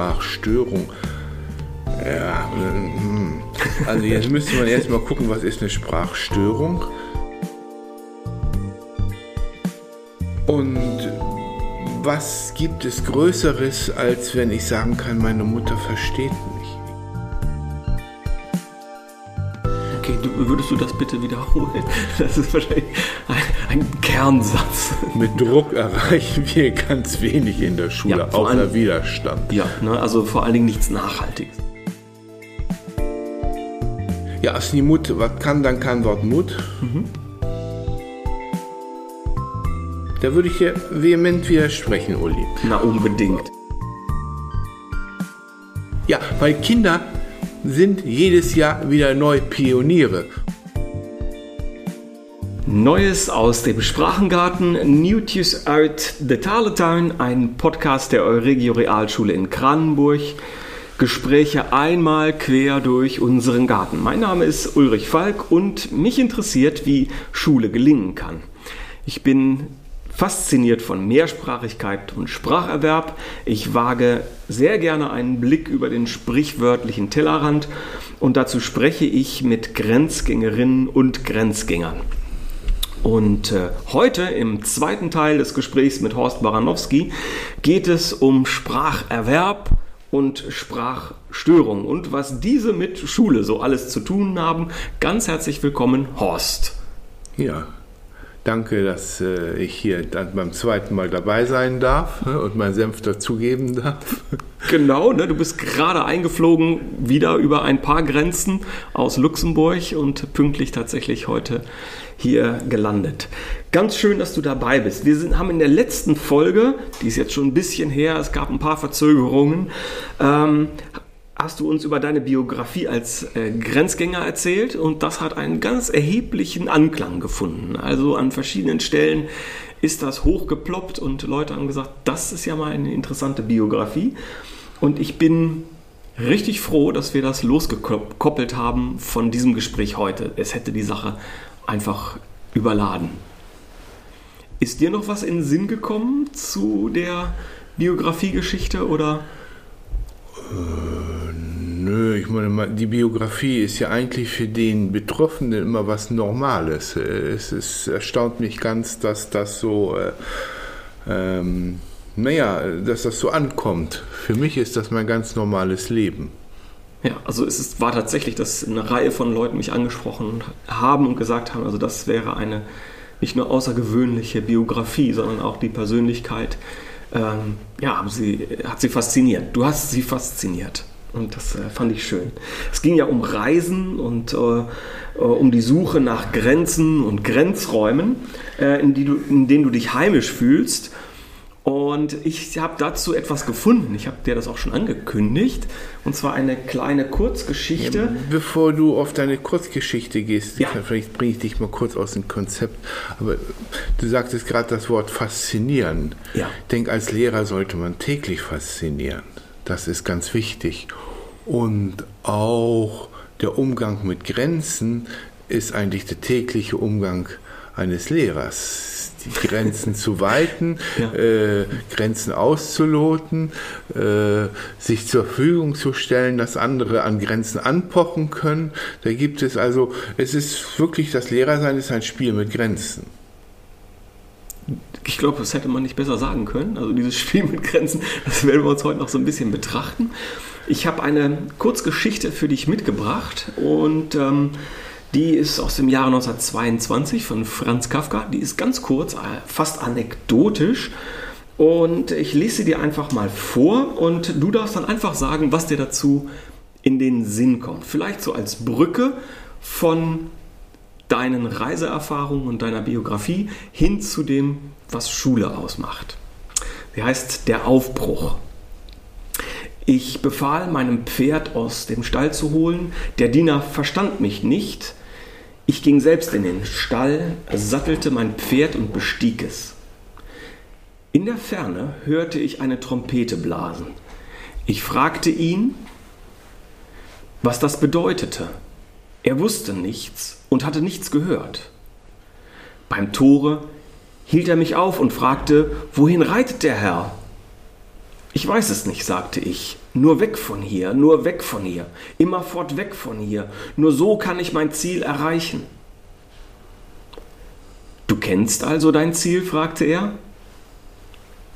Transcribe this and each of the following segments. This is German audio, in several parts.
Sprachstörung. Ja, hm. also jetzt müsste man erstmal gucken, was ist eine Sprachstörung. Und was gibt es Größeres, als wenn ich sagen kann, meine Mutter versteht mich? Okay, du, würdest du das bitte wiederholen? Das ist wahrscheinlich ein, Kernsatz. Mit Druck erreichen wir ganz wenig in der Schule, ja, außer allem, Widerstand. Ja, ne, also vor allen Dingen nichts Nachhaltiges. Ja, ist die Mut, was kann dann kein Wort Mut? Mhm. Da würde ich dir vehement widersprechen, Uli. Na, unbedingt. Ja, weil Kinder sind jedes Jahr wieder neu Pioniere. Neues aus dem Sprachengarten, Newtus Art de Taletuin, ein Podcast der Euregio Realschule in Kranenburg. Gespräche einmal quer durch unseren Garten. Mein Name ist Ulrich Falk und mich interessiert, wie Schule gelingen kann. Ich bin fasziniert von Mehrsprachigkeit und Spracherwerb. Ich wage sehr gerne einen Blick über den sprichwörtlichen Tellerrand und dazu spreche ich mit Grenzgängerinnen und Grenzgängern. Und äh, heute im zweiten Teil des Gesprächs mit Horst Baranowski geht es um Spracherwerb und Sprachstörung und was diese mit Schule so alles zu tun haben. Ganz herzlich willkommen, Horst. Ja, Danke, dass äh, ich hier beim zweiten Mal dabei sein darf ne, und meinen Senf dazugeben darf. Genau, ne, du bist gerade eingeflogen, wieder über ein paar Grenzen aus Luxemburg und pünktlich tatsächlich heute hier gelandet. Ganz schön, dass du dabei bist. Wir sind, haben in der letzten Folge, die ist jetzt schon ein bisschen her, es gab ein paar Verzögerungen, ähm, hast du uns über deine Biografie als äh, Grenzgänger erzählt und das hat einen ganz erheblichen Anklang gefunden. Also an verschiedenen Stellen ist das hochgeploppt und Leute haben gesagt, das ist ja mal eine interessante Biografie. Und ich bin richtig froh, dass wir das losgekoppelt haben von diesem Gespräch heute. Es hätte die Sache einfach überladen. Ist dir noch was in den Sinn gekommen zu der Biografiegeschichte oder? Äh, nö, ich meine, die Biografie ist ja eigentlich für den Betroffenen immer was Normales. Es, ist, erstaunt mich ganz, dass das so, äh, ähm, naja, dass das so ankommt. Für mich ist das mein ganz normales Leben. Ja, also es ist, war tatsächlich, dass eine Reihe von Leuten mich angesprochen haben und gesagt haben, also das wäre eine nicht nur außergewöhnliche Biografie, sondern auch die Persönlichkeit ähm, ja, sie, hat sie fasziniert. Du hast sie fasziniert. Und das äh, fand ich schön. Es ging ja um Reisen und äh, äh um die Suche nach Grenzen und Grenzräumen, äh, in, die du, in denen du dich heimisch fühlst. Und ich habe dazu etwas gefunden. Ich habe dir das auch schon angekündigt. Und zwar eine kleine Kurzgeschichte. Ja, bevor du auf deine Kurzgeschichte gehst, ja. vielleicht bringe ich dich mal kurz aus dem Konzept. Aber du sagtest gerade das Wort faszinieren. Ja. Ich denke, als Lehrer sollte man täglich faszinieren. Das ist ganz wichtig. Und auch der Umgang mit Grenzen ist eigentlich der tägliche Umgang eines Lehrers die Grenzen zu weiten, ja. äh, Grenzen auszuloten, äh, sich zur Verfügung zu stellen, dass andere an Grenzen anpochen können. Da gibt es also, es ist wirklich, das Lehrersein ist ein Spiel mit Grenzen. Ich glaube, das hätte man nicht besser sagen können. Also dieses Spiel mit Grenzen, das werden wir uns heute noch so ein bisschen betrachten. Ich habe eine Kurzgeschichte für dich mitgebracht und ähm, die ist aus dem Jahre 1922 von Franz Kafka. Die ist ganz kurz, äh, fast anekdotisch. Und ich lese sie dir einfach mal vor und du darfst dann einfach sagen, was dir dazu in den Sinn kommt. Vielleicht so als Brücke von deinen Reiseerfahrungen und deiner Biografie hin zu dem, was Schule ausmacht. Sie heißt Der Aufbruch. Ich befahl meinem Pferd aus dem Stall zu holen. Der Diener verstand mich nicht. Ich ging selbst in den Stall, sattelte mein Pferd und bestieg es. In der Ferne hörte ich eine Trompete blasen. Ich fragte ihn, was das bedeutete. Er wusste nichts und hatte nichts gehört. Beim Tore hielt er mich auf und fragte, wohin reitet der Herr? Ich weiß es nicht, sagte ich. Nur weg von hier, nur weg von hier, immerfort weg von hier. Nur so kann ich mein Ziel erreichen. Du kennst also dein Ziel? fragte er.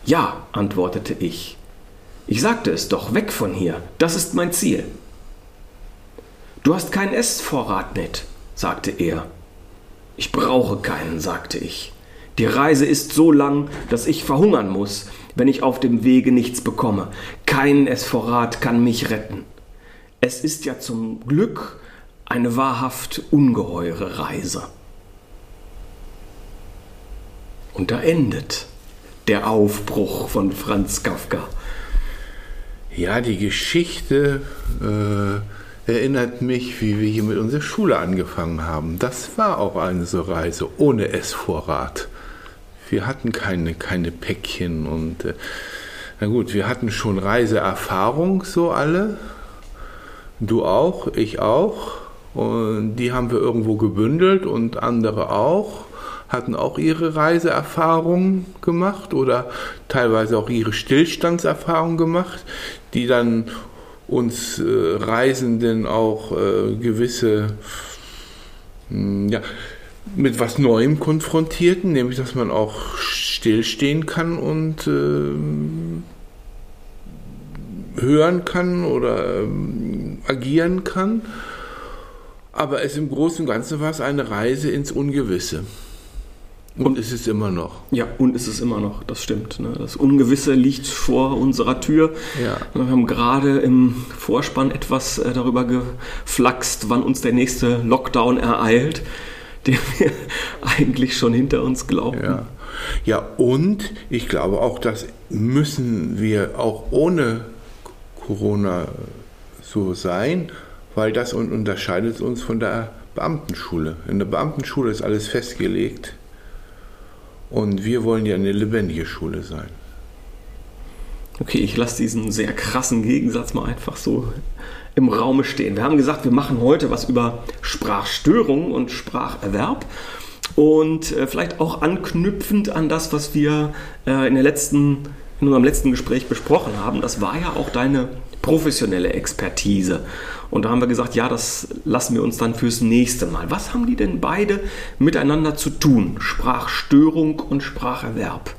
Ja, antwortete ich. Ich sagte es doch, weg von hier, das ist mein Ziel. Du hast keinen Essvorrat mit, sagte er. Ich brauche keinen, sagte ich. Die Reise ist so lang, dass ich verhungern muss, wenn ich auf dem Wege nichts bekomme. Kein Essvorrat kann mich retten. Es ist ja zum Glück eine wahrhaft ungeheure Reise. Und da endet der Aufbruch von Franz Kafka. Ja, die Geschichte äh, erinnert mich, wie wir hier mit unserer Schule angefangen haben. Das war auch eine so Reise ohne Essvorrat. Wir hatten keine, keine Päckchen und äh, na gut, wir hatten schon Reiseerfahrung, so alle. Du auch, ich auch. Und die haben wir irgendwo gebündelt und andere auch hatten auch ihre Reiseerfahrungen gemacht oder teilweise auch ihre Stillstandserfahrungen gemacht, die dann uns äh, Reisenden auch äh, gewisse, hm, ja, mit was Neuem konfrontierten, nämlich dass man auch stillstehen kann und äh, hören kann oder äh, agieren kann. Aber es im Großen und Ganzen war es eine Reise ins Ungewisse. Und ist es immer noch. Ja, und ist es immer noch, das stimmt. Ne? Das Ungewisse liegt vor unserer Tür. Ja. Wir haben gerade im Vorspann etwas äh, darüber geflaxt, wann uns der nächste Lockdown ereilt, den wir eigentlich schon hinter uns glauben. Ja. ja, und ich glaube auch, das müssen wir auch ohne Corona so sein, weil das unterscheidet uns von der Beamtenschule. In der Beamtenschule ist alles festgelegt und wir wollen ja eine lebendige Schule sein. Okay, ich lasse diesen sehr krassen Gegensatz mal einfach so im Raume stehen. Wir haben gesagt, wir machen heute was über Sprachstörung und Spracherwerb. Und äh, vielleicht auch anknüpfend an das, was wir äh, in, der letzten, in unserem letzten Gespräch besprochen haben. Das war ja auch deine professionelle Expertise. Und da haben wir gesagt, ja, das lassen wir uns dann fürs nächste Mal. Was haben die denn beide miteinander zu tun? Sprachstörung und Spracherwerb.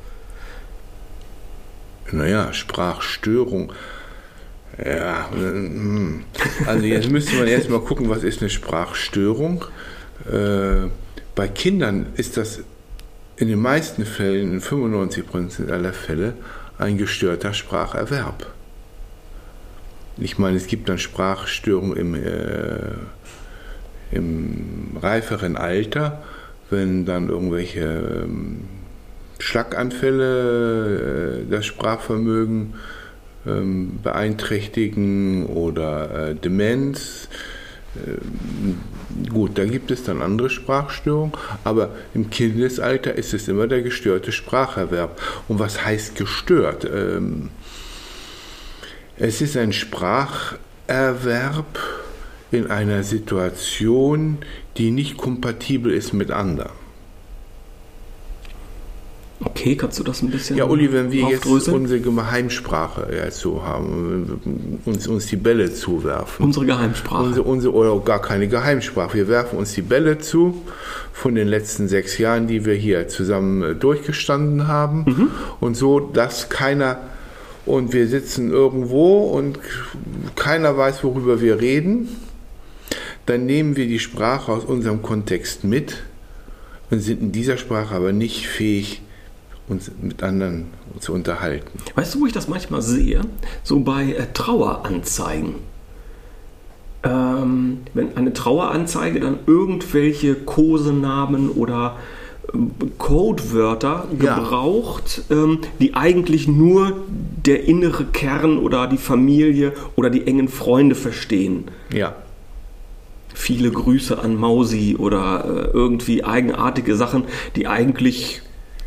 Naja, Sprachstörung. Ja, hm. also jetzt müsste man erst mal gucken, was ist eine Sprachstörung. Äh, bei Kindern ist das in den meisten Fällen, in 95% aller Fälle, ein gestörter Spracherwerb. Ich meine, es gibt dann Sprachstörungen im, äh, im reiferen Alter, wenn dann irgendwelche ähm, Schlaganfälle äh, das Sprachvermögen ähm, beeinträchtigen oder äh, Demenz. Äh, gut, da gibt es dann andere Sprachstörungen, aber im Kindesalter ist es immer der gestörte Spracherwerb. Und was heißt gestört? Ähm, es ist ein Spracherwerb in einer Situation, die nicht kompatibel ist mit anderen. Okay, kannst du das ein bisschen Ja, Uli, wenn wir jetzt unsere Geheimsprache ja, so haben, uns, uns die Bälle zuwerfen. Unsere Geheimsprache. Unsere, unsere, oder gar keine Geheimsprache. Wir werfen uns die Bälle zu von den letzten sechs Jahren, die wir hier zusammen äh, durchgestanden haben. Mhm. Und so, dass keiner und wir sitzen irgendwo und keiner weiß, worüber wir reden, dann nehmen wir die Sprache aus unserem Kontext mit und sind in dieser Sprache aber nicht fähig, uns mit anderen zu unterhalten. Weißt du, wo ich das manchmal sehe? So bei äh, Traueranzeigen. Ähm, wenn eine Traueranzeige dann irgendwelche Kosenamen oder Codewörter gebraucht, ja. ähm, die eigentlich nur der innere Kern oder die Familie oder die engen Freunde verstehen. Ja. Viele Grüße an Mausi oder äh, irgendwie eigenartige Sachen, die eigentlich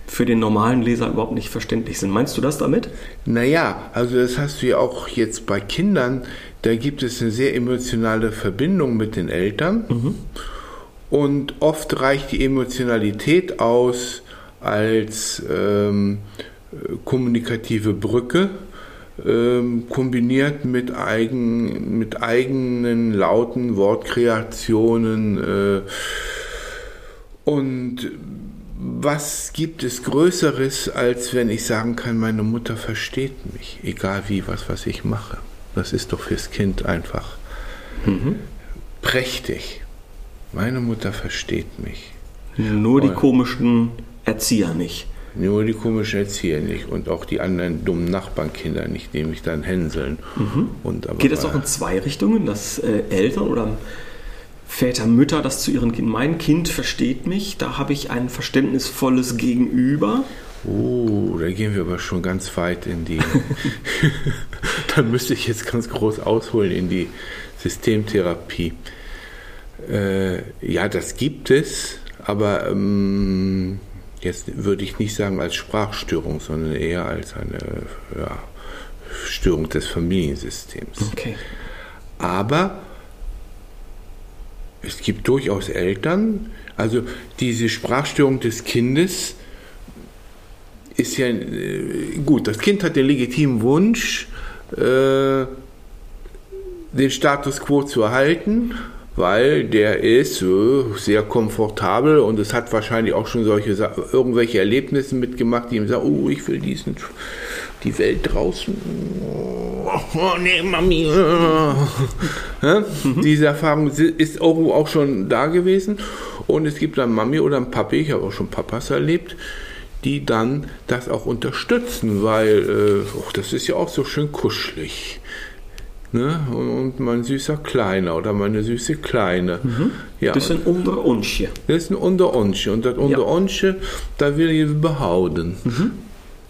für den normalen Leser überhaupt nicht verständlich sind. Meinst du das damit? Naja, also das hast du ja auch jetzt bei Kindern, da gibt es eine sehr emotionale Verbindung mit den Eltern. Mhm. Und oft reicht die Emotionalität aus als ähm, kommunikative Brücke, ähm, kombiniert mit, eigen, mit eigenen lauten Wortkreationen. Äh, und was gibt es Größeres, als wenn ich sagen kann, meine Mutter versteht mich, egal wie, was, was ich mache. Das ist doch fürs Kind einfach mhm. prächtig. Meine Mutter versteht mich. Nur die komischen Erzieher nicht. Nur die komischen Erzieher nicht und auch die anderen dummen Nachbarnkinder nicht, die mich dann hänseln. Mhm. Geht es auch in zwei Richtungen, dass äh, Eltern oder Väter, Mütter das zu ihren Kindern, mein Kind versteht mich, da habe ich ein verständnisvolles Gegenüber. Oh, da gehen wir aber schon ganz weit in die. da müsste ich jetzt ganz groß ausholen in die Systemtherapie. Äh, ja, das gibt es, aber ähm, jetzt würde ich nicht sagen als Sprachstörung, sondern eher als eine ja, Störung des Familiensystems. Okay. Aber es gibt durchaus Eltern, also diese Sprachstörung des Kindes ist ja äh, gut, das Kind hat den legitimen Wunsch, äh, den Status quo zu erhalten weil der ist sehr komfortabel und es hat wahrscheinlich auch schon solche irgendwelche Erlebnisse mitgemacht, die ihm sagen, oh, ich will diesen die Welt draußen. Oh, nee, Mami. mhm. Diese Erfahrung ist auch schon da gewesen. Und es gibt dann Mami oder ein Papi, ich habe auch schon Papas erlebt, die dann das auch unterstützen, weil äh, oh, das ist ja auch so schön kuschelig. Ne? Und, mein süßer Kleiner oder meine süße Kleine. Mhm. Ja. Das ist ein Unteronsche. Das ist ein Unteronsche. Und das Unteronsche, ja. da will ich behaupten. Mhm.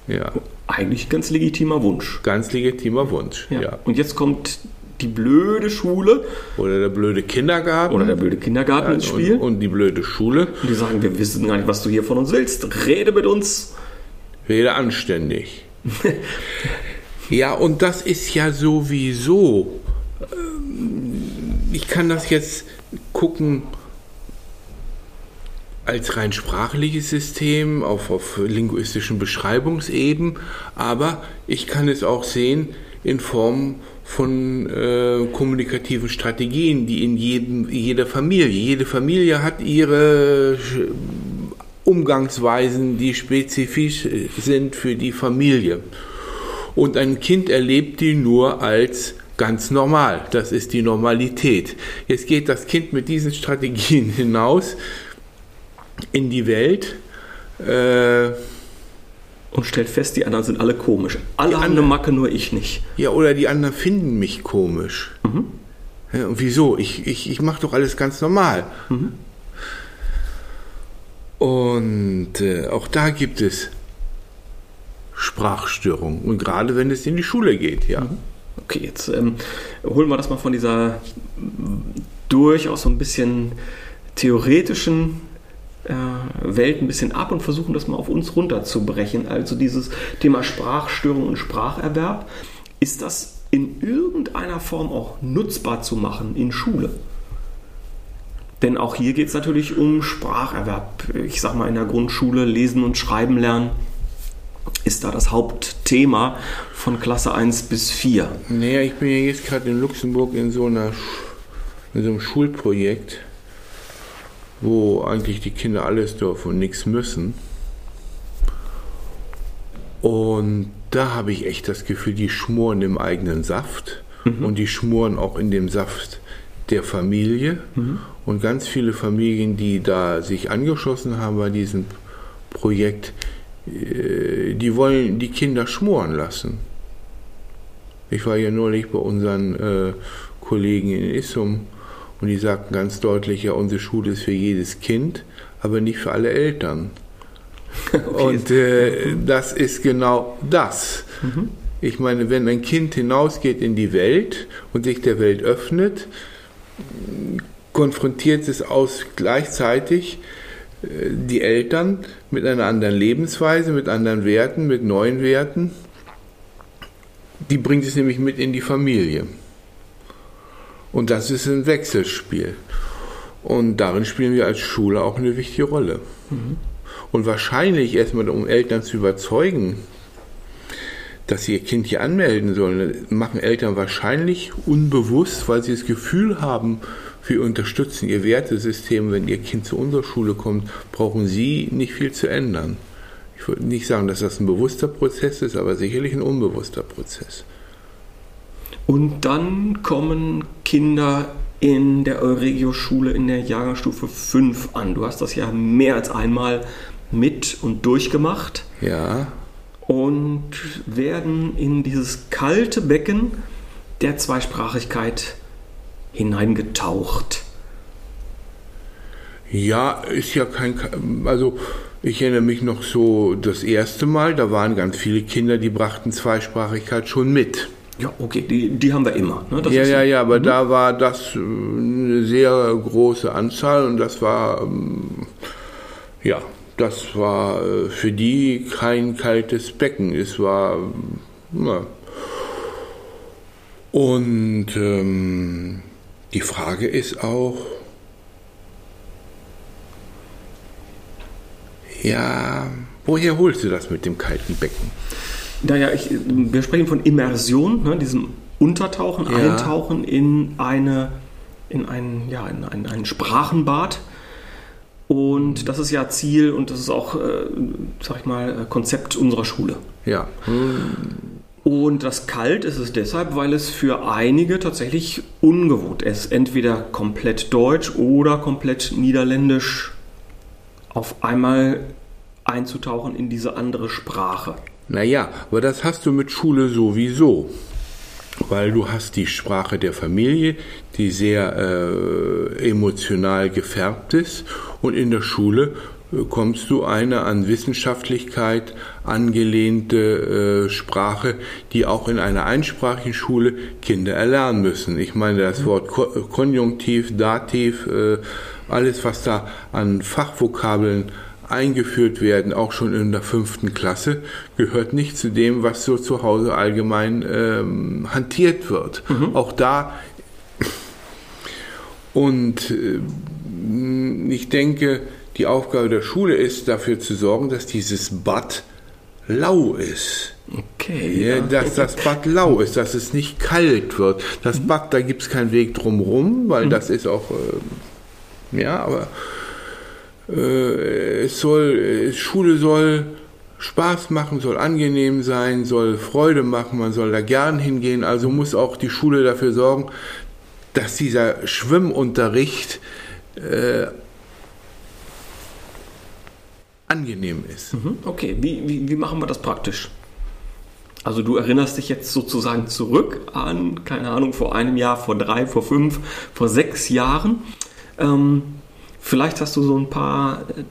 Ja. Eigentlich ganz legitimer Wunsch. Ganz legitimer Wunsch, ja. ja. Und jetzt kommt die blöde Schule. Oder der blöde Kindergarten. Oder der blöde Kindergarten ja, ins Spiel. Und, und, die blöde Schule. Und die sagen, wir wissen gar nicht, was du hier von uns willst. Rede mit uns. Rede anständig. Ja, und das ist ja sowieso. Ähm, ich kann das jetzt gucken als rein sprachliches System auf, auf linguistischen Beschreibungsebenen, aber ich kann es auch sehen in Form von äh, kommunikativen Strategien, die in jedem, jeder Familie, jede Familie hat ihre Umgangsweisen, die spezifisch sind für die Familie und ein Kind erlebt die nur als ganz normal. Das ist die Normalität. Jetzt geht das Kind mit diesen Strategien hinaus in die Welt. Äh, und stellt fest, die anderen sind alle komisch. Alle haben eine Macke, nur ich nicht. Ja, oder die anderen finden mich komisch. Mhm. Ja, und wieso? Ich, ich, ich mache doch alles ganz normal. Mhm. Und äh, auch da gibt es Sprachstörung. Und gerade wenn es in die Schule geht, ja. Mhm. Okay, jetzt ähm, holen wir das mal von dieser durchaus so ein bisschen theoretischen äh, Welt ein bisschen ab und versuchen das mal auf uns runterzubrechen. Also dieses Thema Sprachstörung und Spracherwerb. Ist das in irgendeiner Form auch nutzbar zu machen in Schule? Denn auch hier geht es natürlich um Spracherwerb. Ich sag mal in der Grundschule lesen und schreiben lernen ist da das Hauptthema von Klasse 1 bis 4? Naja, ich bin ja jetzt gerade in Luxemburg in so, einer, in so einem Schulprojekt, wo eigentlich die Kinder alles dürfen und nichts müssen. Und da habe ich echt das Gefühl, die schmoren im eigenen Saft mhm. und die schmoren auch in dem Saft der Familie. Mhm. Und ganz viele Familien, die da sich angeschossen haben bei diesem Projekt, die wollen die Kinder schmoren lassen. Ich war ja neulich bei unseren äh, Kollegen in Issum und die sagten ganz deutlich, ja, unsere Schule ist für jedes Kind, aber nicht für alle Eltern. Okay. Und äh, das ist genau das. Mhm. Ich meine, wenn ein Kind hinausgeht in die Welt und sich der Welt öffnet, konfrontiert es aus gleichzeitig die Eltern mit einer anderen Lebensweise, mit anderen Werten, mit neuen Werten. Die bringt es nämlich mit in die Familie. Und das ist ein Wechselspiel. Und darin spielen wir als Schule auch eine wichtige Rolle. Mhm. Und wahrscheinlich erstmal, um Eltern zu überzeugen, dass sie ihr Kind hier anmelden sollen, machen Eltern wahrscheinlich unbewusst, weil sie das Gefühl haben, wir unterstützen ihr Wertesystem, wenn ihr Kind zu unserer Schule kommt, brauchen sie nicht viel zu ändern. Ich würde nicht sagen, dass das ein bewusster Prozess ist, aber sicherlich ein unbewusster Prozess. Und dann kommen Kinder in der Euregio-Schule in der Jahrgangsstufe 5 an. Du hast das ja mehr als einmal mit und durchgemacht. Ja. Und werden in dieses kalte Becken der Zweisprachigkeit hineingetaucht. Ja, ist ja kein. Also, ich erinnere mich noch so das erste Mal, da waren ganz viele Kinder, die brachten Zweisprachigkeit schon mit. Ja, okay, die, die haben wir immer. Ne? ja, ja, ja, aber mhm. da war das äh, eine sehr große Anzahl und das war, ähm, ja, das war äh, für die kein kaltes Becken. Es war, ja. Und ähm, die Frage ist auch, ja, woher holst du das mit dem kalten Becken? Naja, ich, wir sprechen von Immersion, ne, diesem Untertauchen, ja. Eintauchen in eine, in ein, ja, in ein, ein Sprachenbad. Und das ist ja Ziel und das ist auch, äh, sag ich mal, Konzept unserer Schule. Ja. Und das kalt ist es deshalb, weil es für einige tatsächlich ungewohnt ist. Entweder komplett deutsch oder komplett niederländisch auf einmal einzutauchen in diese andere Sprache. Naja, aber das hast du mit Schule sowieso. Weil du hast die Sprache der Familie, die sehr äh, emotional gefärbt ist. Und in der Schule kommst du eine an Wissenschaftlichkeit angelehnte äh, Sprache, die auch in einer einsprachigen Schule Kinder erlernen müssen. Ich meine, das Wort Ko Konjunktiv, Dativ, äh, alles, was da an Fachvokabeln eingeführt werden, auch schon in der fünften Klasse, gehört nicht zu dem, was so zu Hause allgemein ähm, hantiert wird. Mhm. Auch da und äh, ich denke, die Aufgabe der Schule ist, dafür zu sorgen, dass dieses Bad lau ist. Okay. Ja, dass das Bad lau ist, dass es nicht kalt wird. Das mhm. Bad, da gibt es keinen Weg drumherum, weil mhm. das ist auch, äh, ja, aber äh, es soll, äh, Schule soll Spaß machen, soll angenehm sein, soll Freude machen, man soll da gern hingehen. Also muss auch die Schule dafür sorgen, dass dieser Schwimmunterricht äh, angenehm ist. Mhm. Okay, wie, wie, wie machen wir das praktisch? Also du erinnerst dich jetzt sozusagen zurück an, keine Ahnung, vor einem Jahr, vor drei, vor fünf, vor sechs Jahren. Ähm, Vielleicht hast du so ein paar, äh,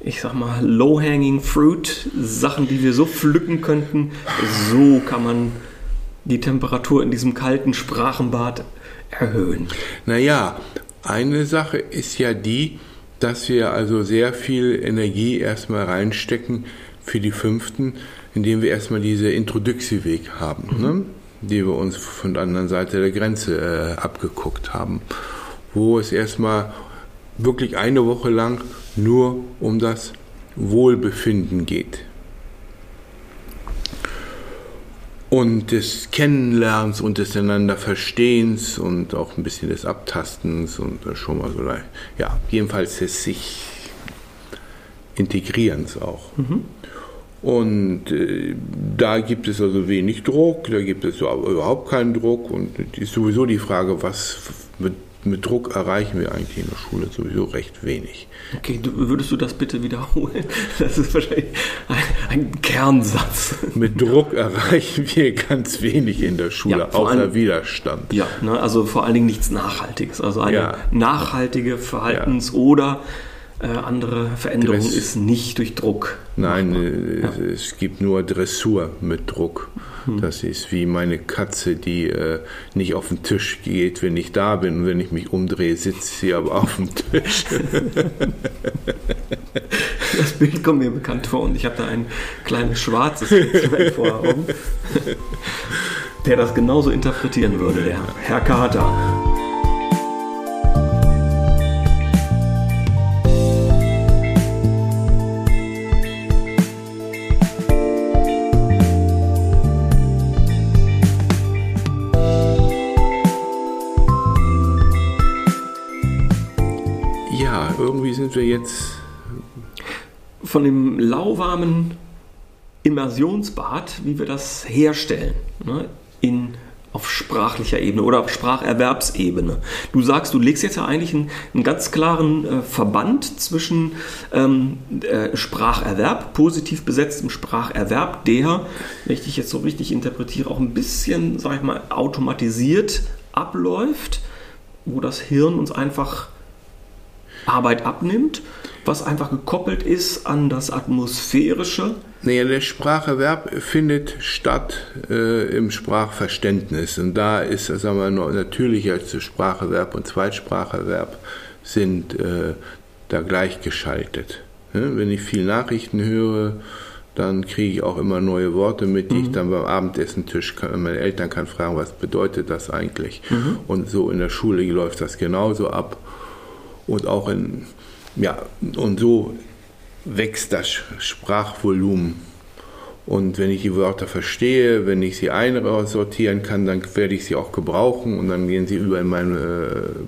ich sag mal, low-hanging fruit, Sachen, die wir so pflücken könnten. So kann man die Temperatur in diesem kalten Sprachenbad erhöhen. Naja, eine Sache ist ja die, dass wir also sehr viel Energie erstmal reinstecken für die fünften, indem wir erstmal diese Introduxie-Weg haben, mhm. ne? die wir uns von der anderen Seite der Grenze äh, abgeguckt haben, wo es erstmal wirklich eine Woche lang nur um das Wohlbefinden geht. Und des Kennenlernens und des einander Verstehens und auch ein bisschen des Abtastens und schon mal so, ja, jedenfalls des sich Integrierens auch. Mhm. Und äh, da gibt es also wenig Druck, da gibt es überhaupt keinen Druck und ist sowieso die Frage, was mit mit Druck erreichen wir eigentlich in der Schule sowieso recht wenig. Okay, du, würdest du das bitte wiederholen? Das ist wahrscheinlich ein, ein Kernsatz. Mit Druck erreichen wir ganz wenig in der Schule, ja, außer allem, Widerstand. Ja, ne, also vor allen Dingen nichts Nachhaltiges. Also eine ja. nachhaltige Verhaltens- ja. oder äh, andere Veränderung Dress ist nicht durch Druck. Nein, äh, ja. es gibt nur Dressur mit Druck. Hm. Das ist wie meine Katze, die äh, nicht auf den Tisch geht, wenn ich da bin. Und wenn ich mich umdrehe, sitzt sie aber auf dem Tisch. das Bild kommt mir bekannt vor und ich habe da ein kleines schwarzes Instrument vor Augen, der das genauso interpretieren würde, der Herr Kater. Jetzt? Von dem lauwarmen Immersionsbad, wie wir das herstellen, ne, in auf sprachlicher Ebene oder auf Spracherwerbsebene. Du sagst, du legst jetzt ja eigentlich einen, einen ganz klaren äh, Verband zwischen ähm, äh, Spracherwerb, positiv besetztem Spracherwerb, der, wenn ich dich jetzt so richtig interpretiere, auch ein bisschen, sag ich mal, automatisiert abläuft, wo das Hirn uns einfach Arbeit abnimmt, was einfach gekoppelt ist an das Atmosphärische naja, der Spracherwerb findet statt äh, im Sprachverständnis. Und da ist, sagen wir mal, natürlich als Spracherwerb und Zweitspracherwerb sind äh, da gleichgeschaltet. Ja, wenn ich viel Nachrichten höre, dann kriege ich auch immer neue Worte mit, die mhm. ich dann beim Abendessentisch, kann, meine Eltern kann fragen, was bedeutet das eigentlich? Mhm. Und so in der Schule läuft das genauso ab. Und auch in, ja, und so wächst das Sprachvolumen. Und wenn ich die Wörter verstehe, wenn ich sie einsortieren kann, dann werde ich sie auch gebrauchen und dann gehen sie über in meine. Äh,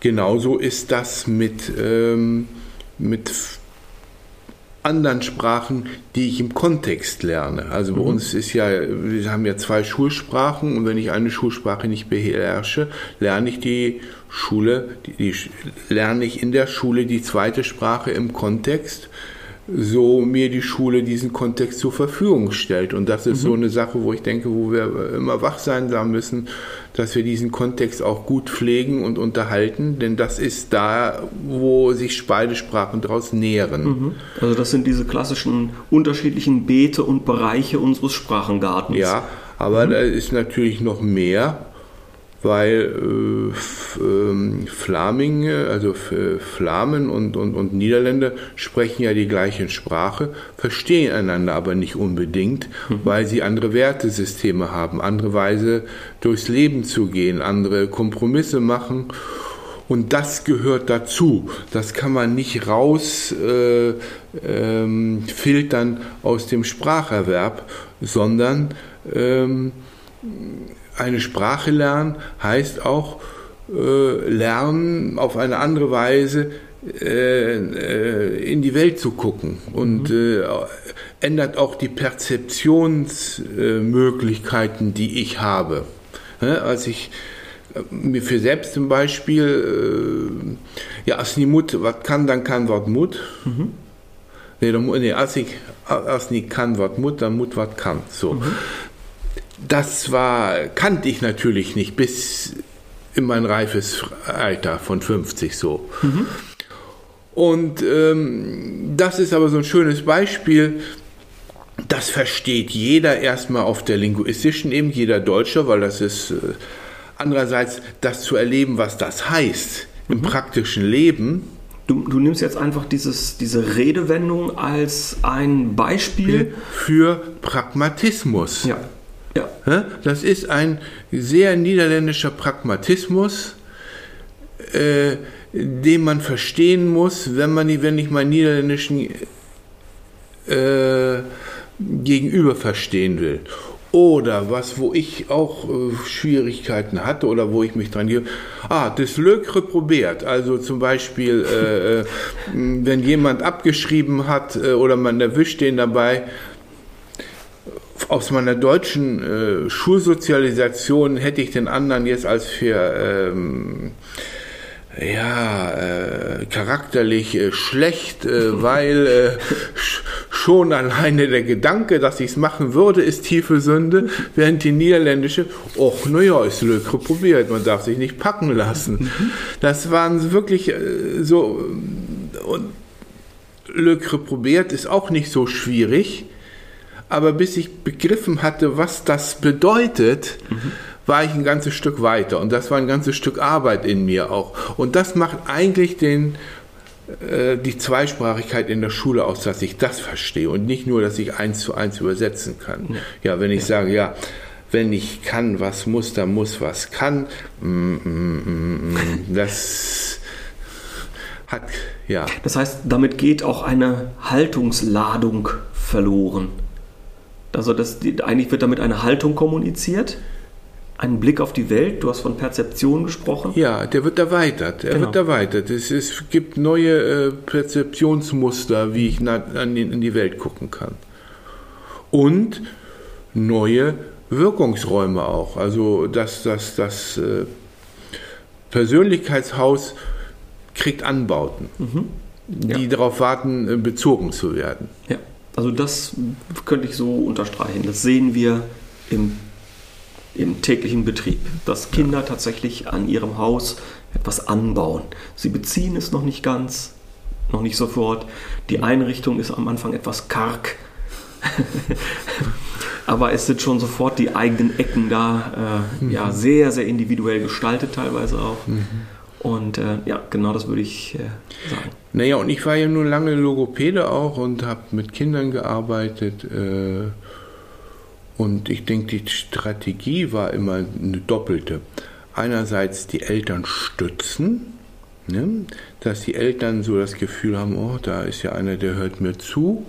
genauso ist das mit, ähm, mit anderen Sprachen, die ich im Kontext lerne. Also bei mhm. uns ist ja, wir haben ja zwei Schulsprachen und wenn ich eine Schulsprache nicht beherrsche, lerne ich die Schule, die, die lerne ich in der Schule die zweite Sprache im Kontext so mir die Schule diesen Kontext zur Verfügung stellt. Und das ist mhm. so eine Sache, wo ich denke, wo wir immer wach sein müssen, dass wir diesen Kontext auch gut pflegen und unterhalten, denn das ist da, wo sich beide Sprachen daraus nähren. Mhm. Also das sind diese klassischen unterschiedlichen Beete und Bereiche unseres Sprachengartens. Ja, aber mhm. da ist natürlich noch mehr weil äh, ähm, Flaminge, also Flamen und, und, und Niederländer sprechen ja die gleiche Sprache, verstehen einander aber nicht unbedingt, mhm. weil sie andere Wertesysteme haben, andere Weise durchs Leben zu gehen, andere Kompromisse machen. Und das gehört dazu. Das kann man nicht raus äh, ähm, aus dem Spracherwerb, sondern ähm, eine Sprache lernen heißt auch äh, lernen auf eine andere Weise äh, äh, in die Welt zu gucken und mhm. äh, ändert auch die Perzeptionsmöglichkeiten, die ich habe. Ja, als ich äh, mir für selbst zum Beispiel, äh, ja, als nie Mut, was kann, dann kann was Mut. Mhm. Nee, nee, als ich als nie kann, was Mut, dann Mut, was kann. So. Mhm das war, kannte ich natürlich nicht bis in mein reifes Alter von 50 so. Mhm. Und ähm, das ist aber so ein schönes Beispiel. Das versteht jeder erstmal auf der linguistischen Ebene, jeder Deutsche, weil das ist äh, andererseits das zu erleben, was das heißt im mhm. praktischen Leben. Du, du, nimmst jetzt einfach dieses, diese Redewendung als ein Beispiel für Pragmatismus. Ja. Ja. Das ist ein sehr niederländischer Pragmatismus, äh, den man verstehen muss, wenn man wenn ich meinen niederländischen äh, Gegenüber verstehen will. Oder was, wo ich auch äh, Schwierigkeiten hatte oder wo ich mich dran gehe, ah, das Lökre probiert. Also zum Beispiel, äh, äh, wenn jemand abgeschrieben hat äh, oder man erwischt den dabei, aus meiner deutschen äh, Schulsozialisation hätte ich den anderen jetzt als für ähm, ja äh, charakterlich äh, schlecht, äh, weil äh, schon alleine der Gedanke, dass ich es machen würde, ist tiefe Sünde, während die niederländische, och, naja, ist Lökre probiert, man darf sich nicht packen lassen. Das waren wirklich äh, so und Lökre probiert ist auch nicht so schwierig aber bis ich begriffen hatte, was das bedeutet, mhm. war ich ein ganzes Stück weiter. Und das war ein ganzes Stück Arbeit in mir auch. Und das macht eigentlich den, äh, die Zweisprachigkeit in der Schule aus, dass ich das verstehe und nicht nur, dass ich eins zu eins übersetzen kann. Ja, ja wenn ich ja. sage, ja, wenn ich kann, was muss, dann muss, was kann. Mm, mm, mm das hat, ja. Das heißt, damit geht auch eine Haltungsladung verloren. Also das, die, eigentlich wird damit eine Haltung kommuniziert. einen Blick auf die Welt. Du hast von Perzeption gesprochen. Ja, der wird erweitert. Er genau. wird erweitert. Es, es gibt neue äh, Perzeptionsmuster, wie ich na, an die, in die Welt gucken kann. Und neue Wirkungsräume auch. Also das, das, das äh, Persönlichkeitshaus kriegt Anbauten, mhm. ja. die darauf warten, äh, bezogen zu werden. Ja, also das könnte ich so unterstreichen. Das sehen wir im im täglichen Betrieb, dass Kinder tatsächlich an ihrem Haus etwas anbauen. Sie beziehen es noch nicht ganz, noch nicht sofort. Die Einrichtung ist am Anfang etwas karg. Aber es sind schon sofort die eigenen Ecken da, äh, mhm. ja, sehr, sehr individuell gestaltet teilweise auch. Mhm. Und äh, ja, genau das würde ich äh, sagen. Naja, und ich war ja nun lange Logopäde auch und habe mit Kindern gearbeitet. Äh, und ich denke, die Strategie war immer eine doppelte. Einerseits die Eltern stützen, ne? dass die Eltern so das Gefühl haben, oh, da ist ja einer, der hört mir zu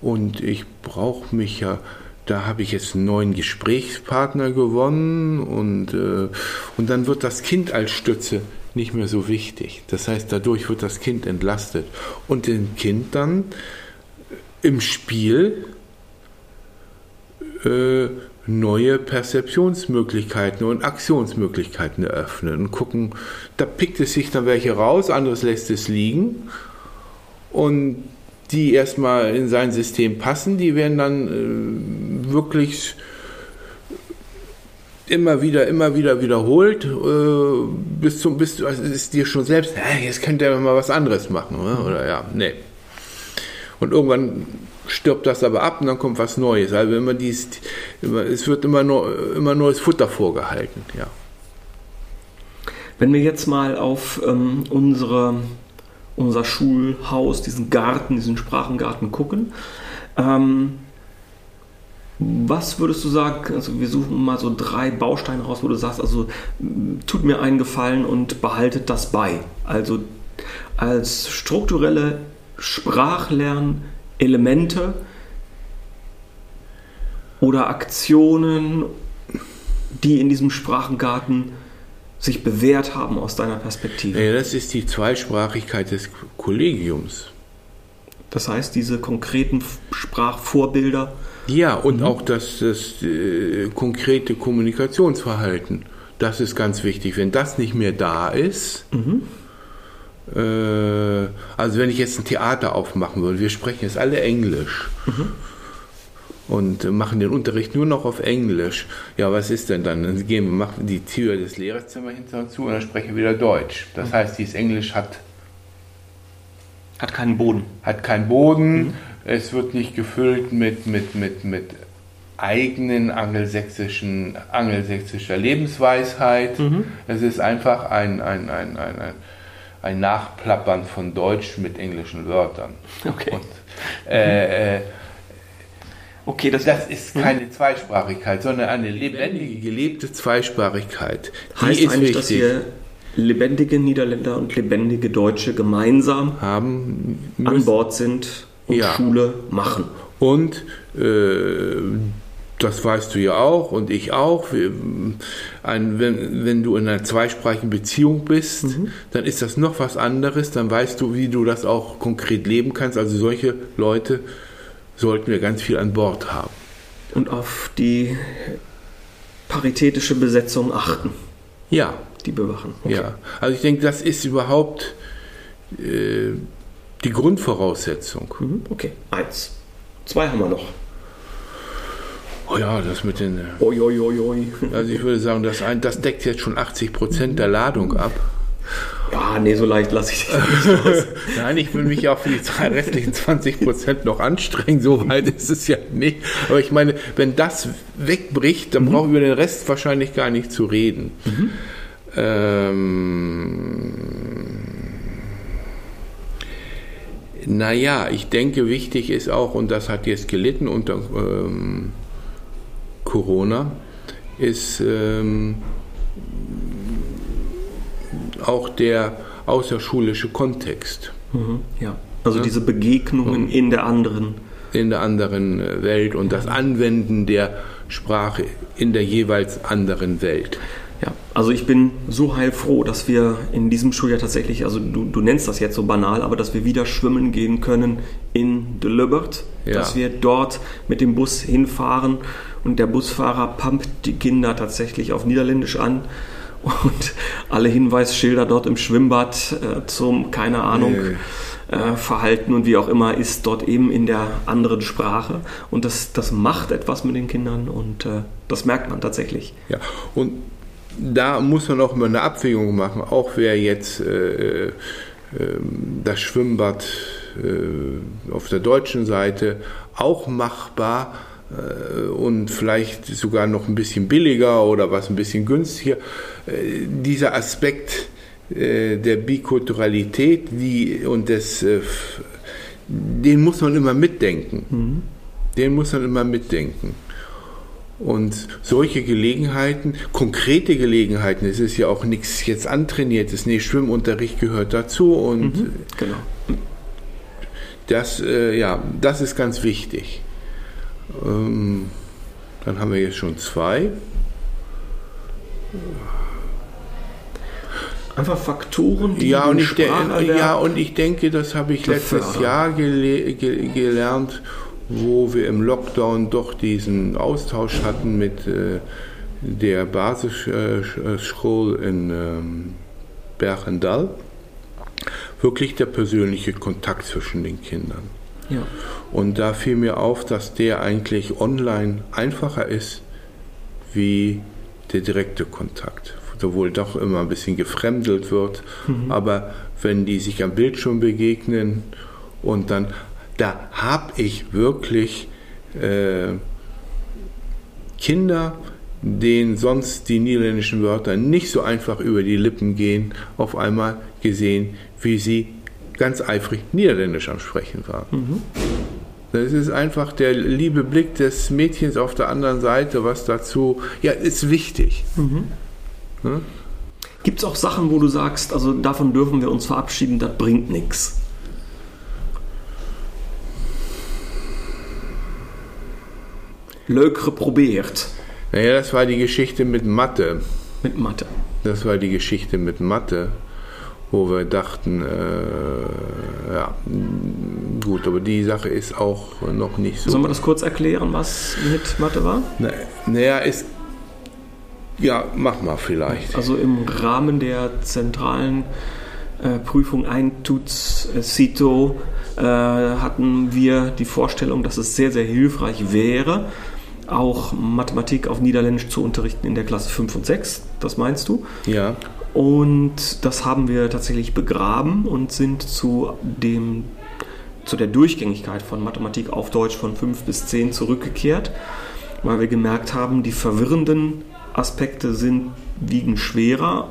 und ich brauche mich ja, da habe ich jetzt einen neuen Gesprächspartner gewonnen und, äh, und dann wird das Kind als Stütze nicht mehr so wichtig. Das heißt, dadurch wird das Kind entlastet und dem Kind dann im Spiel äh, neue Perzeptionsmöglichkeiten und Aktionsmöglichkeiten eröffnen und gucken, da pickt es sich dann welche raus, anderes lässt es liegen und die erstmal in sein System passen, die werden dann äh, wirklich immer wieder, immer wieder wiederholt, äh, bis zum, bis also ist dir schon selbst, äh, jetzt könnte er mal was anderes machen, oder, oder ja, nee. Und irgendwann stirbt das aber ab und dann kommt was Neues. Also immer dies, immer, es wird immer, nur, immer neues Futter vorgehalten, ja. Wenn wir jetzt mal auf ähm, unsere, unser Schulhaus, diesen Garten, diesen Sprachengarten gucken, ähm, was würdest du sagen, also wir suchen mal so drei Bausteine raus, wo du sagst, also tut mir einen Gefallen und behaltet das bei. Also als strukturelle Sprachlern Elemente oder Aktionen, die in diesem Sprachengarten sich bewährt haben aus deiner Perspektive? Ja, das ist die Zweisprachigkeit des Kollegiums. Das heißt, diese konkreten Sprachvorbilder. Ja, und mhm. auch das, das äh, konkrete Kommunikationsverhalten. Das ist ganz wichtig. Wenn das nicht mehr da ist, mhm. Äh, also wenn ich jetzt ein Theater aufmachen würde, wir sprechen jetzt alle Englisch. Mhm. Und machen den Unterricht nur noch auf Englisch. Ja, was ist denn dann? Dann gehen wir, machen die Tür des Lehrerzimmers hinter zu und dann sprechen wir wieder Deutsch. Das mhm. heißt, dieses Englisch hat hat keinen Boden. Hat keinen Boden. Mhm. Es wird nicht gefüllt mit, mit, mit, mit eigenen angelsächsischen, angelsächsischer Lebensweisheit. Mhm. Es ist einfach ein, ein, ein, ein, ein ein Nachplappern von Deutsch mit englischen Wörtern. Okay. Und, äh, äh, okay, das, das ist hm? keine Zweisprachigkeit, sondern eine lebendige, gelebte Zweisprachigkeit. Die heißt ist eigentlich, wichtig. dass wir lebendige Niederländer und lebendige Deutsche gemeinsam haben an Bord sind und ja. Schule machen. Und äh, das weißt du ja auch und ich auch. Ein, wenn, wenn du in einer zweisprachigen Beziehung bist, mhm. dann ist das noch was anderes. Dann weißt du, wie du das auch konkret leben kannst. Also solche Leute sollten wir ganz viel an Bord haben. Und auf die paritätische Besetzung achten. Ja. Die bewachen. Okay. Ja. Also ich denke, das ist überhaupt äh, die Grundvoraussetzung. Mhm. Okay. Eins. Zwei haben wir noch. Oh ja, das mit den. Oi, oi, oi, oi. Also ich würde sagen, das, ein, das deckt jetzt schon 80 Prozent der Ladung ab. Ja, nee, so leicht lasse ich das nicht aus. Nein, ich will mich ja auch für die restlichen 20 Prozent noch anstrengen. So weit ist es ja nicht. Aber ich meine, wenn das wegbricht, dann mhm. brauchen wir den Rest wahrscheinlich gar nicht zu reden. Mhm. Ähm, naja, ich denke, wichtig ist auch, und das hat jetzt gelitten unter. Ähm, Corona ist ähm, auch der außerschulische Kontext. Mhm, ja, also ja? diese Begegnungen mhm. in der anderen in der anderen äh, Welt und das Anwenden der Sprache in der jeweils anderen Welt. Also ich bin so heilfroh, dass wir in diesem Schuljahr tatsächlich, also du, du nennst das jetzt so banal, aber dass wir wieder schwimmen gehen können in De Lubert, ja. dass wir dort mit dem Bus hinfahren und der Busfahrer pumpt die Kinder tatsächlich auf Niederländisch an und alle Hinweisschilder dort im Schwimmbad äh, zum, keine Ahnung, nee. äh, Verhalten und wie auch immer ist dort eben in der anderen Sprache und das, das macht etwas mit den Kindern und äh, das merkt man tatsächlich. Ja, und da muss man auch immer eine Abwägung machen, auch wer jetzt äh, äh, das Schwimmbad äh, auf der deutschen Seite auch machbar äh, und vielleicht sogar noch ein bisschen billiger oder was ein bisschen günstiger. Dieser Aspekt der Bikulturalität die, und des, den muss man immer mitdenken. Mhm. Den muss man immer mitdenken. Und solche Gelegenheiten, konkrete Gelegenheiten, es ist ja auch nichts jetzt antrainiertes, nee, Schwimmunterricht gehört dazu und mhm, genau. das, äh, ja, das ist ganz wichtig. Ähm, dann haben wir jetzt schon zwei. Einfach Faktoren, die ja, und ich ja, und ich denke, das habe ich letztes Jahr gele ge gelernt wo wir im Lockdown doch diesen Austausch hatten mit äh, der Basisschule in ähm, Bergendal. Wirklich der persönliche Kontakt zwischen den Kindern. Ja. Und da fiel mir auf, dass der eigentlich online einfacher ist wie der direkte Kontakt. Obwohl doch immer ein bisschen gefremdelt wird. Mhm. Aber wenn die sich am Bildschirm begegnen und dann da habe ich wirklich äh, Kinder, denen sonst die niederländischen Wörter nicht so einfach über die Lippen gehen, auf einmal gesehen, wie sie ganz eifrig Niederländisch am Sprechen waren. Mhm. Das ist einfach der liebe Blick des Mädchens auf der anderen Seite, was dazu, ja, ist wichtig. Mhm. Ja? Gibt es auch Sachen, wo du sagst, also davon dürfen wir uns verabschieden, das bringt nichts? Leukre probiert. Naja, das war die Geschichte mit Mathe. Mit Mathe. Das war die Geschichte mit Mathe, wo wir dachten, äh, ja, gut, aber die Sache ist auch noch nicht so. Sollen wir das kurz erklären, was mit Mathe war? Naja, ist. Ja, mach mal vielleicht. Also im Rahmen der zentralen äh, Prüfung Eintutz äh, CITO äh, hatten wir die Vorstellung, dass es sehr, sehr hilfreich wäre, auch Mathematik auf Niederländisch zu unterrichten in der Klasse 5 und 6. Das meinst du? Ja. Und das haben wir tatsächlich begraben und sind zu dem zu der Durchgängigkeit von Mathematik auf Deutsch von 5 bis 10 zurückgekehrt, weil wir gemerkt haben, die verwirrenden Aspekte sind, wiegen schwerer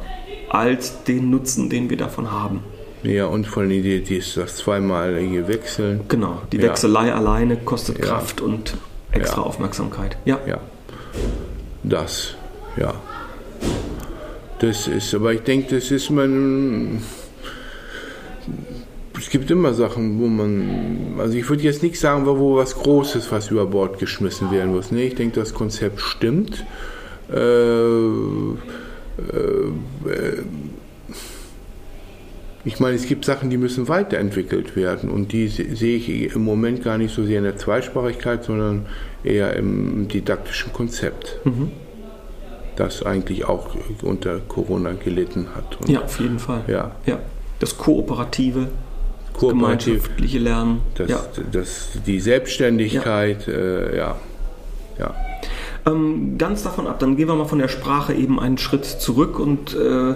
als den Nutzen, den wir davon haben. Ja, und vor allem die, die ist das zweimalige Wechseln. Genau, die Wechselei ja. alleine kostet ja. Kraft und extra ja. Aufmerksamkeit. Ja. ja. Das, ja. Das ist, aber ich denke, das ist man. Es gibt immer Sachen, wo man. Also ich würde jetzt nicht sagen, wo was Großes, was über Bord geschmissen werden muss. Nee, ich denke, das Konzept stimmt. Äh, äh, äh ich meine, es gibt Sachen, die müssen weiterentwickelt werden und die sehe ich im Moment gar nicht so sehr in der Zweisprachigkeit, sondern eher im didaktischen Konzept, mhm. das eigentlich auch unter Corona gelitten hat. Und ja, auf jeden Fall. Ja. ja. Das kooperative, Kooperativ, gemeinschaftliche Lernen. Das, ja. das, die Selbstständigkeit, ja. Äh, ja. ja. Ähm, ganz davon ab, dann gehen wir mal von der Sprache eben einen Schritt zurück und äh,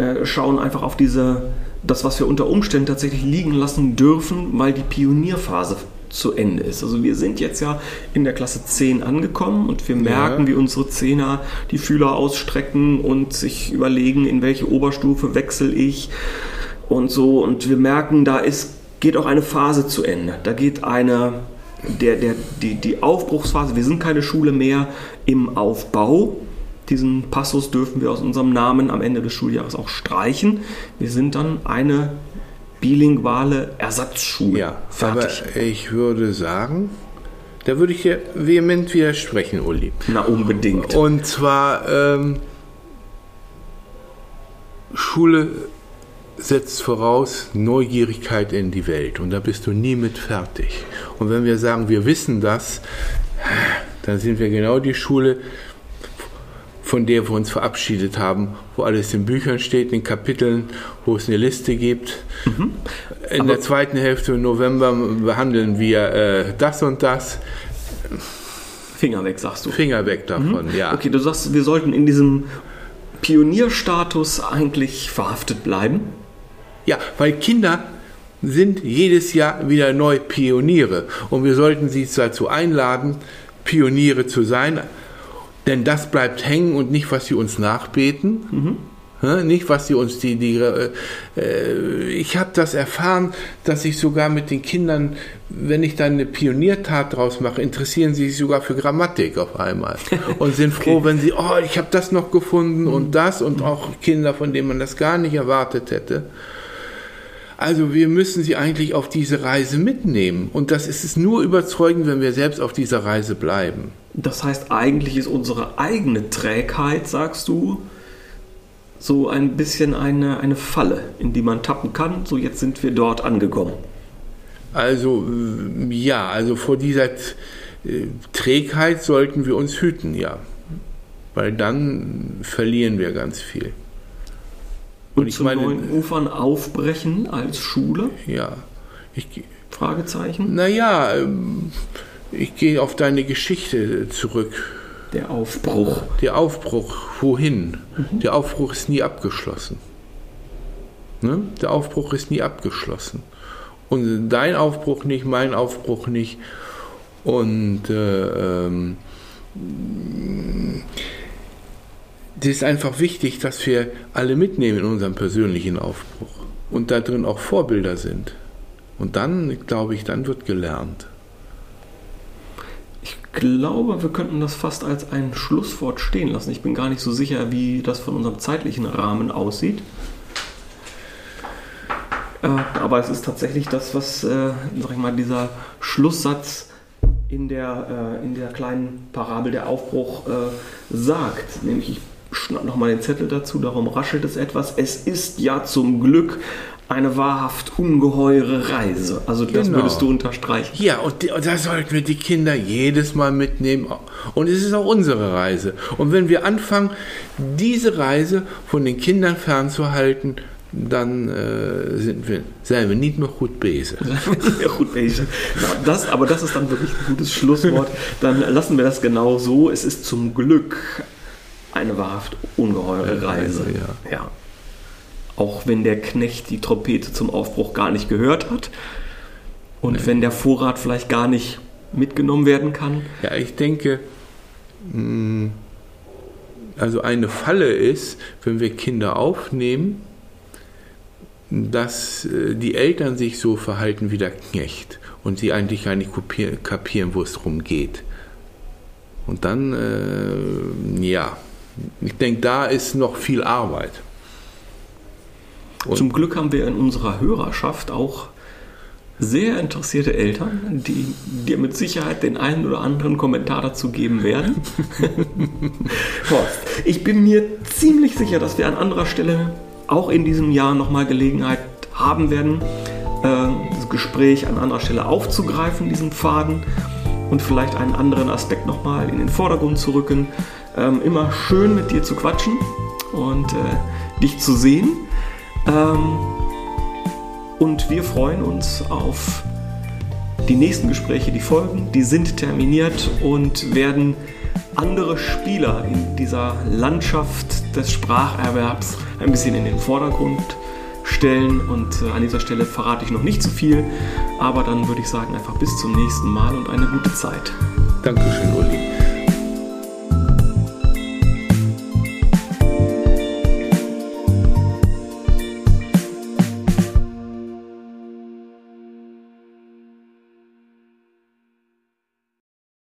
äh, schauen einfach auf diese das, was wir unter Umständen tatsächlich liegen lassen dürfen, weil die Pionierphase zu Ende ist. Also wir sind jetzt ja in der Klasse 10 angekommen und wir merken, ja. wie unsere Zehner die Fühler ausstrecken und sich überlegen, in welche Oberstufe wechsle ich und so. Und wir merken, da ist, geht auch eine Phase zu Ende. Da geht eine, der, der, die, die Aufbruchsphase, wir sind keine Schule mehr im Aufbau, diesen Passus dürfen wir aus unserem Namen am Ende des Schuljahres auch streichen. Wir sind dann eine bilinguale Ersatzschule. Ja, fertig. aber ich würde sagen, da würde ich dir vehement widersprechen, Uli. Na, unbedingt. Und zwar, ähm, Schule setzt voraus Neugierigkeit in die Welt und da bist du nie mit fertig. Und wenn wir sagen, wir wissen das, dann sind wir genau die Schule, von der wir uns verabschiedet haben, wo alles in Büchern steht, in Kapiteln, wo es eine Liste gibt. Mhm. In Aber der zweiten Hälfte im November behandeln wir äh, das und das. Finger weg, sagst du. Finger weg davon, mhm. ja. Okay, du sagst, wir sollten in diesem Pionierstatus eigentlich verhaftet bleiben. Ja, weil Kinder sind jedes Jahr wieder neu Pioniere und wir sollten sie dazu einladen, Pioniere zu sein, denn das bleibt hängen und nicht, was sie uns nachbeten. Mhm. Nicht, was sie uns die, die äh, äh ich habe das erfahren, dass ich sogar mit den Kindern, wenn ich dann eine Pioniertat draus mache, interessieren sie sich sogar für Grammatik auf einmal und sind froh, okay. wenn sie, oh, ich habe das noch gefunden mhm. und das und auch Kinder, von denen man das gar nicht erwartet hätte. Also wir müssen sie eigentlich auf diese Reise mitnehmen und das ist es nur überzeugend, wenn wir selbst auf dieser Reise bleiben. Das heißt, eigentlich ist unsere eigene Trägheit, sagst du, so ein bisschen eine, eine Falle, in die man tappen kann. So, jetzt sind wir dort angekommen. Also, ja, also vor dieser äh, Trägheit sollten wir uns hüten, ja. Weil dann verlieren wir ganz viel. Und, Und ich zu meine, neuen Ufern aufbrechen als Schule? Ja. Ich, Fragezeichen? Naja, ähm, ich gehe auf deine Geschichte zurück. Der Aufbruch. Der Aufbruch, wohin? Mhm. Der Aufbruch ist nie abgeschlossen. Ne? Der Aufbruch ist nie abgeschlossen. Und dein Aufbruch nicht, mein Aufbruch nicht. Und äh, ähm, das ist einfach wichtig, dass wir alle mitnehmen in unserem persönlichen Aufbruch und da drin auch Vorbilder sind. Und dann, glaube ich, dann wird gelernt glaube, wir könnten das fast als ein Schlusswort stehen lassen. Ich bin gar nicht so sicher, wie das von unserem zeitlichen Rahmen aussieht. Äh, aber es ist tatsächlich das, was, äh, sag ich mal, dieser Schlusssatz in der, äh, in der kleinen Parabel der Aufbruch sagt. Nämlich, ich schnapp nochmal den Zettel dazu, darum raschelt es etwas. Es ist ja zum Glück eine wahrhaft ungeheure Reise. Also das genau. würdest du unterstreichen. Ja, und, und da sollten wir die Kinder jedes Mal mitnehmen. Und es ist auch unsere Reise. Und wenn wir anfangen, diese Reise von den Kindern fernzuhalten, dann äh, sind wir, seien wir nicht mehr gut bese. gut bese. das, aber das ist dann wirklich ein gutes Schlusswort. Dann lassen wir das genau so. Es ist zum Glück eine wahrhaft ungeheure Reise. Reise ja. ja auch wenn der Knecht die Trompete zum Aufbruch gar nicht gehört hat und nee. wenn der Vorrat vielleicht gar nicht mitgenommen werden kann. Ja, ich denke, mm, also eine Falle ist, wenn wir Kinder aufnehmen, dass äh, die Eltern sich so verhalten wie der Knecht und sie eigentlich gar nicht kapieren, wo es darum geht. Und dann, äh, ja, ich denke, da ist noch viel Arbeit. Und Zum Glück haben wir in unserer Hörerschaft auch sehr interessierte Eltern, die dir mit Sicherheit den einen oder anderen Kommentar dazu geben werden. Horst, ich bin mir ziemlich sicher, dass wir an anderer Stelle auch in diesem Jahr nochmal Gelegenheit haben werden, äh, das Gespräch an anderer Stelle aufzugreifen, diesen Faden und vielleicht einen anderen Aspekt nochmal in den Vordergrund zu rücken. Ähm, immer schön mit dir zu quatschen und äh, dich zu sehen. Ähm, und wir freuen uns auf die nächsten Gespräche, die folgen. Die sind terminiert und werden andere Spieler in dieser Landschaft des Spracherwerbs ein bisschen in den Vordergrund stellen. Und äh, an dieser Stelle verrate ich noch nicht zu viel, aber dann würde ich sagen, einfach bis zum nächsten Mal und eine gute Zeit. Dankeschön, Uli.